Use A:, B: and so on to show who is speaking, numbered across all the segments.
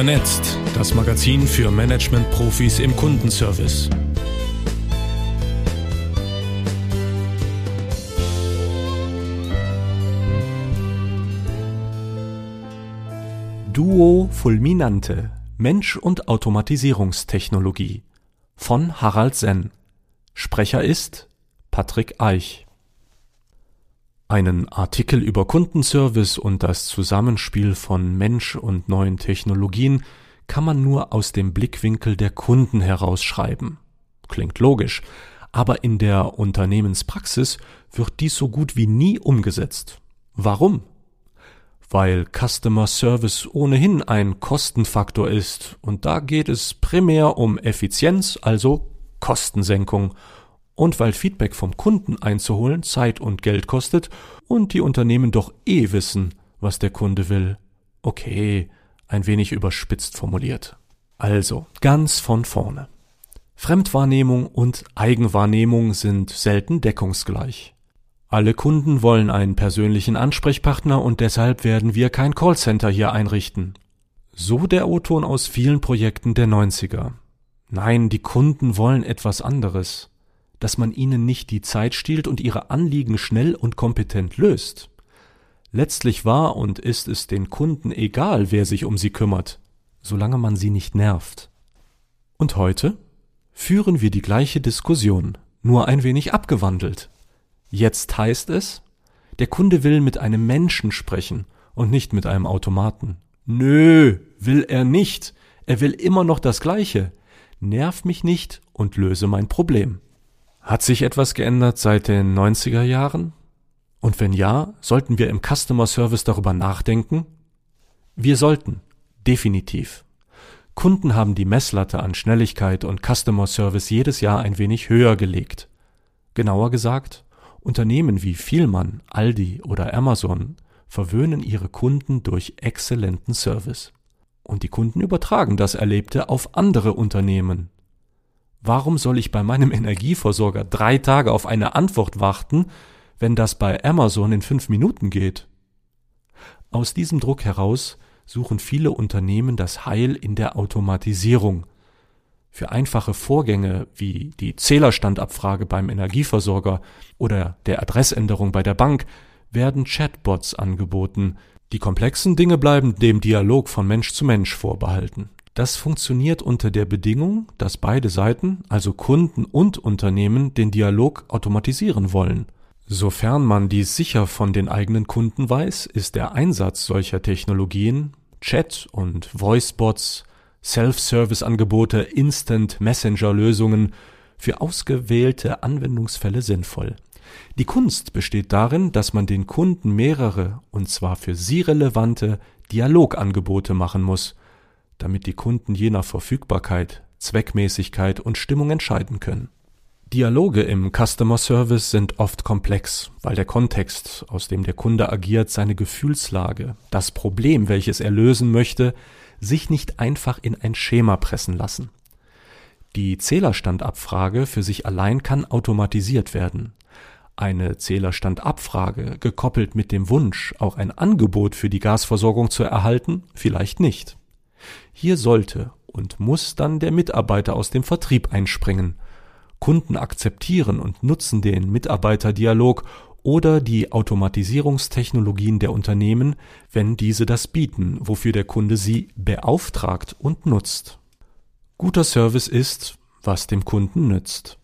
A: Vernetzt, das Magazin für Management-Profis im Kundenservice. Duo Fulminante Mensch und Automatisierungstechnologie von Harald Senn. Sprecher ist Patrick Eich. Einen Artikel über Kundenservice und das Zusammenspiel von Mensch und neuen Technologien kann man nur aus dem Blickwinkel der Kunden herausschreiben. Klingt logisch, aber in der Unternehmenspraxis wird dies so gut wie nie umgesetzt. Warum? Weil Customer Service ohnehin ein Kostenfaktor ist und da geht es primär um Effizienz, also Kostensenkung und weil Feedback vom Kunden einzuholen Zeit und Geld kostet und die Unternehmen doch eh wissen, was der Kunde will. Okay, ein wenig überspitzt formuliert. Also, ganz von vorne. Fremdwahrnehmung und Eigenwahrnehmung sind selten deckungsgleich. Alle Kunden wollen einen persönlichen Ansprechpartner und deshalb werden wir kein Callcenter hier einrichten. So der O-Ton aus vielen Projekten der 90er. Nein, die Kunden wollen etwas anderes dass man ihnen nicht die Zeit stiehlt und ihre Anliegen schnell und kompetent löst. Letztlich war und ist es den Kunden egal, wer sich um sie kümmert, solange man sie nicht nervt. Und heute führen wir die gleiche Diskussion, nur ein wenig abgewandelt. Jetzt heißt es, der Kunde will mit einem Menschen sprechen und nicht mit einem Automaten. Nö, will er nicht. Er will immer noch das Gleiche. Nerv mich nicht und löse mein Problem. Hat sich etwas geändert seit den 90er Jahren? Und wenn ja, sollten wir im Customer Service darüber nachdenken? Wir sollten, definitiv. Kunden haben die Messlatte an Schnelligkeit und Customer Service jedes Jahr ein wenig höher gelegt. Genauer gesagt, Unternehmen wie Vielmann, Aldi oder Amazon verwöhnen ihre Kunden durch exzellenten Service. Und die Kunden übertragen das Erlebte auf andere Unternehmen, Warum soll ich bei meinem Energieversorger drei Tage auf eine Antwort warten, wenn das bei Amazon in fünf Minuten geht? Aus diesem Druck heraus suchen viele Unternehmen das Heil in der Automatisierung. Für einfache Vorgänge wie die Zählerstandabfrage beim Energieversorger oder der Adressänderung bei der Bank werden Chatbots angeboten. Die komplexen Dinge bleiben dem Dialog von Mensch zu Mensch vorbehalten. Das funktioniert unter der Bedingung, dass beide Seiten, also Kunden und Unternehmen, den Dialog automatisieren wollen. Sofern man dies sicher von den eigenen Kunden weiß, ist der Einsatz solcher Technologien, Chat- und Voicebots, Self-Service-Angebote, Instant-Messenger-Lösungen für ausgewählte Anwendungsfälle sinnvoll. Die Kunst besteht darin, dass man den Kunden mehrere, und zwar für sie relevante, Dialogangebote machen muss, damit die Kunden je nach Verfügbarkeit, Zweckmäßigkeit und Stimmung entscheiden können. Dialoge im Customer Service sind oft komplex, weil der Kontext, aus dem der Kunde agiert, seine Gefühlslage, das Problem, welches er lösen möchte, sich nicht einfach in ein Schema pressen lassen. Die Zählerstandabfrage für sich allein kann automatisiert werden. Eine Zählerstandabfrage, gekoppelt mit dem Wunsch, auch ein Angebot für die Gasversorgung zu erhalten, vielleicht nicht. Hier sollte und muss dann der Mitarbeiter aus dem Vertrieb einspringen. Kunden akzeptieren und nutzen den Mitarbeiterdialog oder die Automatisierungstechnologien der Unternehmen, wenn diese das bieten, wofür der Kunde sie beauftragt und nutzt. Guter Service ist, was dem Kunden nützt.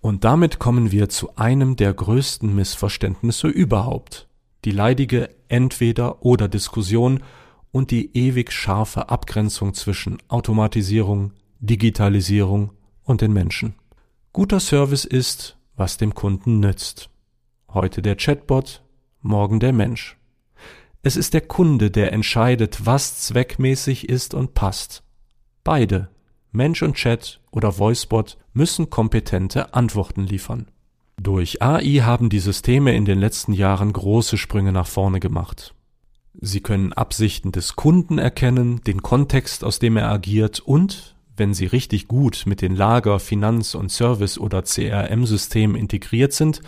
A: Und damit kommen wir zu einem der größten Missverständnisse überhaupt. Die leidige Entweder-oder-Diskussion und die ewig scharfe Abgrenzung zwischen Automatisierung, Digitalisierung und den Menschen. Guter Service ist, was dem Kunden nützt. Heute der Chatbot, morgen der Mensch. Es ist der Kunde, der entscheidet, was zweckmäßig ist und passt. Beide, Mensch und Chat oder Voicebot, müssen kompetente Antworten liefern. Durch AI haben die Systeme in den letzten Jahren große Sprünge nach vorne gemacht. Sie können Absichten des Kunden erkennen, den Kontext, aus dem er agiert und, wenn sie richtig gut mit den Lager-, Finanz- und Service- oder CRM-Systemen integriert sind,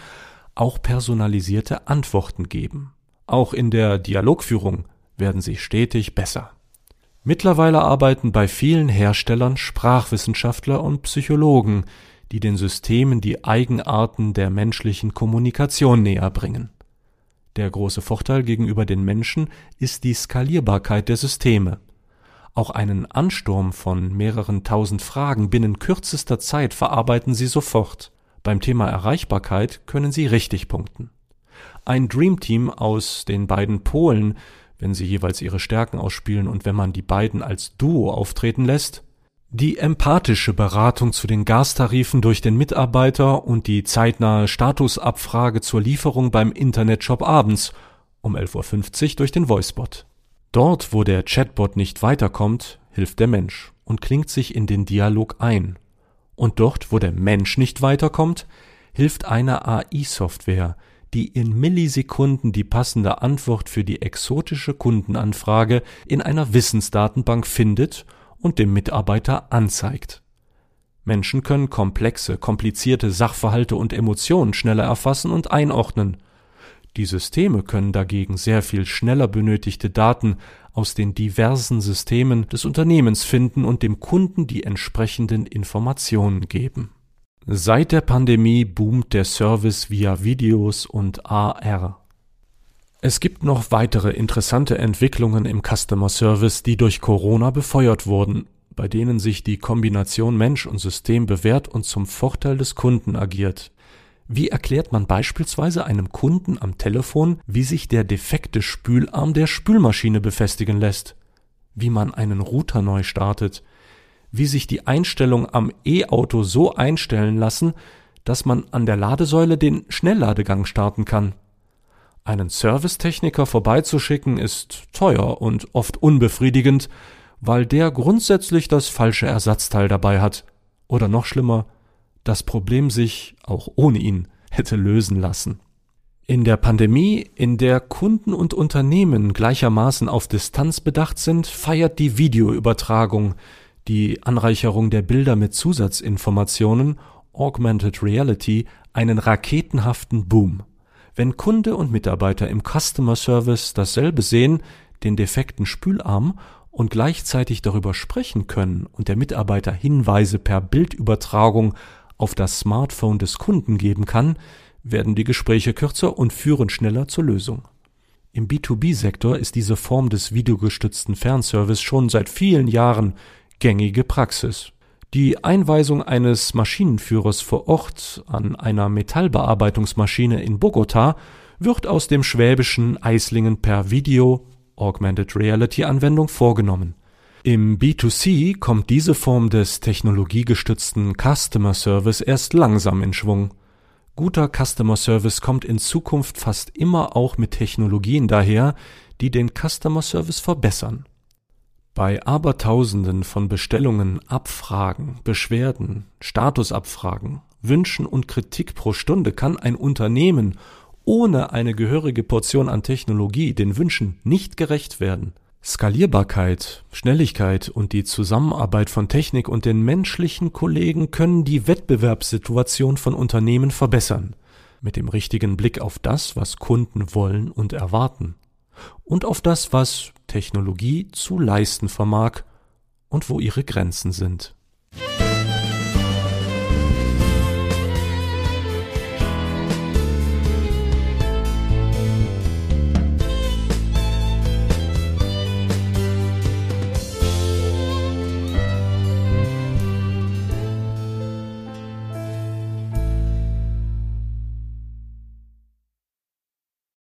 A: auch personalisierte Antworten geben. Auch in der Dialogführung werden sie stetig besser. Mittlerweile arbeiten bei vielen Herstellern Sprachwissenschaftler und Psychologen, die den Systemen die Eigenarten der menschlichen Kommunikation näherbringen. Der große Vorteil gegenüber den Menschen ist die Skalierbarkeit der Systeme. Auch einen Ansturm von mehreren tausend Fragen binnen kürzester Zeit verarbeiten sie sofort. Beim Thema Erreichbarkeit können sie richtig punkten. Ein Dreamteam aus den beiden Polen wenn sie jeweils ihre Stärken ausspielen und wenn man die beiden als Duo auftreten lässt, die empathische Beratung zu den Gastarifen durch den Mitarbeiter und die zeitnahe Statusabfrage zur Lieferung beim Internetshop abends um 11.50 Uhr durch den Voicebot. Dort, wo der Chatbot nicht weiterkommt, hilft der Mensch und klingt sich in den Dialog ein. Und dort, wo der Mensch nicht weiterkommt, hilft eine AI-Software, die in Millisekunden die passende Antwort für die exotische Kundenanfrage in einer Wissensdatenbank findet und dem Mitarbeiter anzeigt. Menschen können komplexe, komplizierte Sachverhalte und Emotionen schneller erfassen und einordnen. Die Systeme können dagegen sehr viel schneller benötigte Daten aus den diversen Systemen des Unternehmens finden und dem Kunden die entsprechenden Informationen geben Seit der Pandemie boomt der Service via Videos und AR. Es gibt noch weitere interessante Entwicklungen im Customer Service, die durch Corona befeuert wurden, bei denen sich die Kombination Mensch und System bewährt und zum Vorteil des Kunden agiert. Wie erklärt man beispielsweise einem Kunden am Telefon, wie sich der defekte Spülarm der Spülmaschine befestigen lässt? Wie man einen Router neu startet? wie sich die Einstellungen am E-Auto so einstellen lassen, dass man an der Ladesäule den Schnellladegang starten kann. Einen Servicetechniker vorbeizuschicken ist teuer und oft unbefriedigend, weil der grundsätzlich das falsche Ersatzteil dabei hat. Oder noch schlimmer, das Problem sich auch ohne ihn hätte lösen lassen. In der Pandemie, in der Kunden und Unternehmen gleichermaßen auf Distanz bedacht sind, feiert die Videoübertragung, die Anreicherung der Bilder mit Zusatzinformationen (Augmented Reality) einen raketenhaften Boom. Wenn Kunde und Mitarbeiter im Customer Service dasselbe sehen, den defekten Spülarm, und gleichzeitig darüber sprechen können und der Mitarbeiter Hinweise per Bildübertragung auf das Smartphone des Kunden geben kann, werden die Gespräche kürzer und führen schneller zur Lösung. Im B2B-Sektor ist diese Form des videogestützten Fernservice schon seit vielen Jahren gängige Praxis. Die Einweisung eines Maschinenführers vor Ort an einer Metallbearbeitungsmaschine in Bogota wird aus dem schwäbischen Eislingen per Video Augmented Reality Anwendung vorgenommen. Im B2C kommt diese Form des technologiegestützten Customer Service erst langsam in Schwung. Guter Customer Service kommt in Zukunft fast immer auch mit Technologien daher, die den Customer Service verbessern. Bei Abertausenden von Bestellungen, Abfragen, Beschwerden, Statusabfragen, Wünschen und Kritik pro Stunde kann ein Unternehmen ohne eine gehörige Portion an Technologie den Wünschen nicht gerecht werden. Skalierbarkeit, Schnelligkeit und die Zusammenarbeit von Technik und den menschlichen Kollegen können die Wettbewerbssituation von Unternehmen verbessern, mit dem richtigen Blick auf das, was Kunden wollen und erwarten und auf das, was Technologie zu leisten vermag und wo ihre Grenzen sind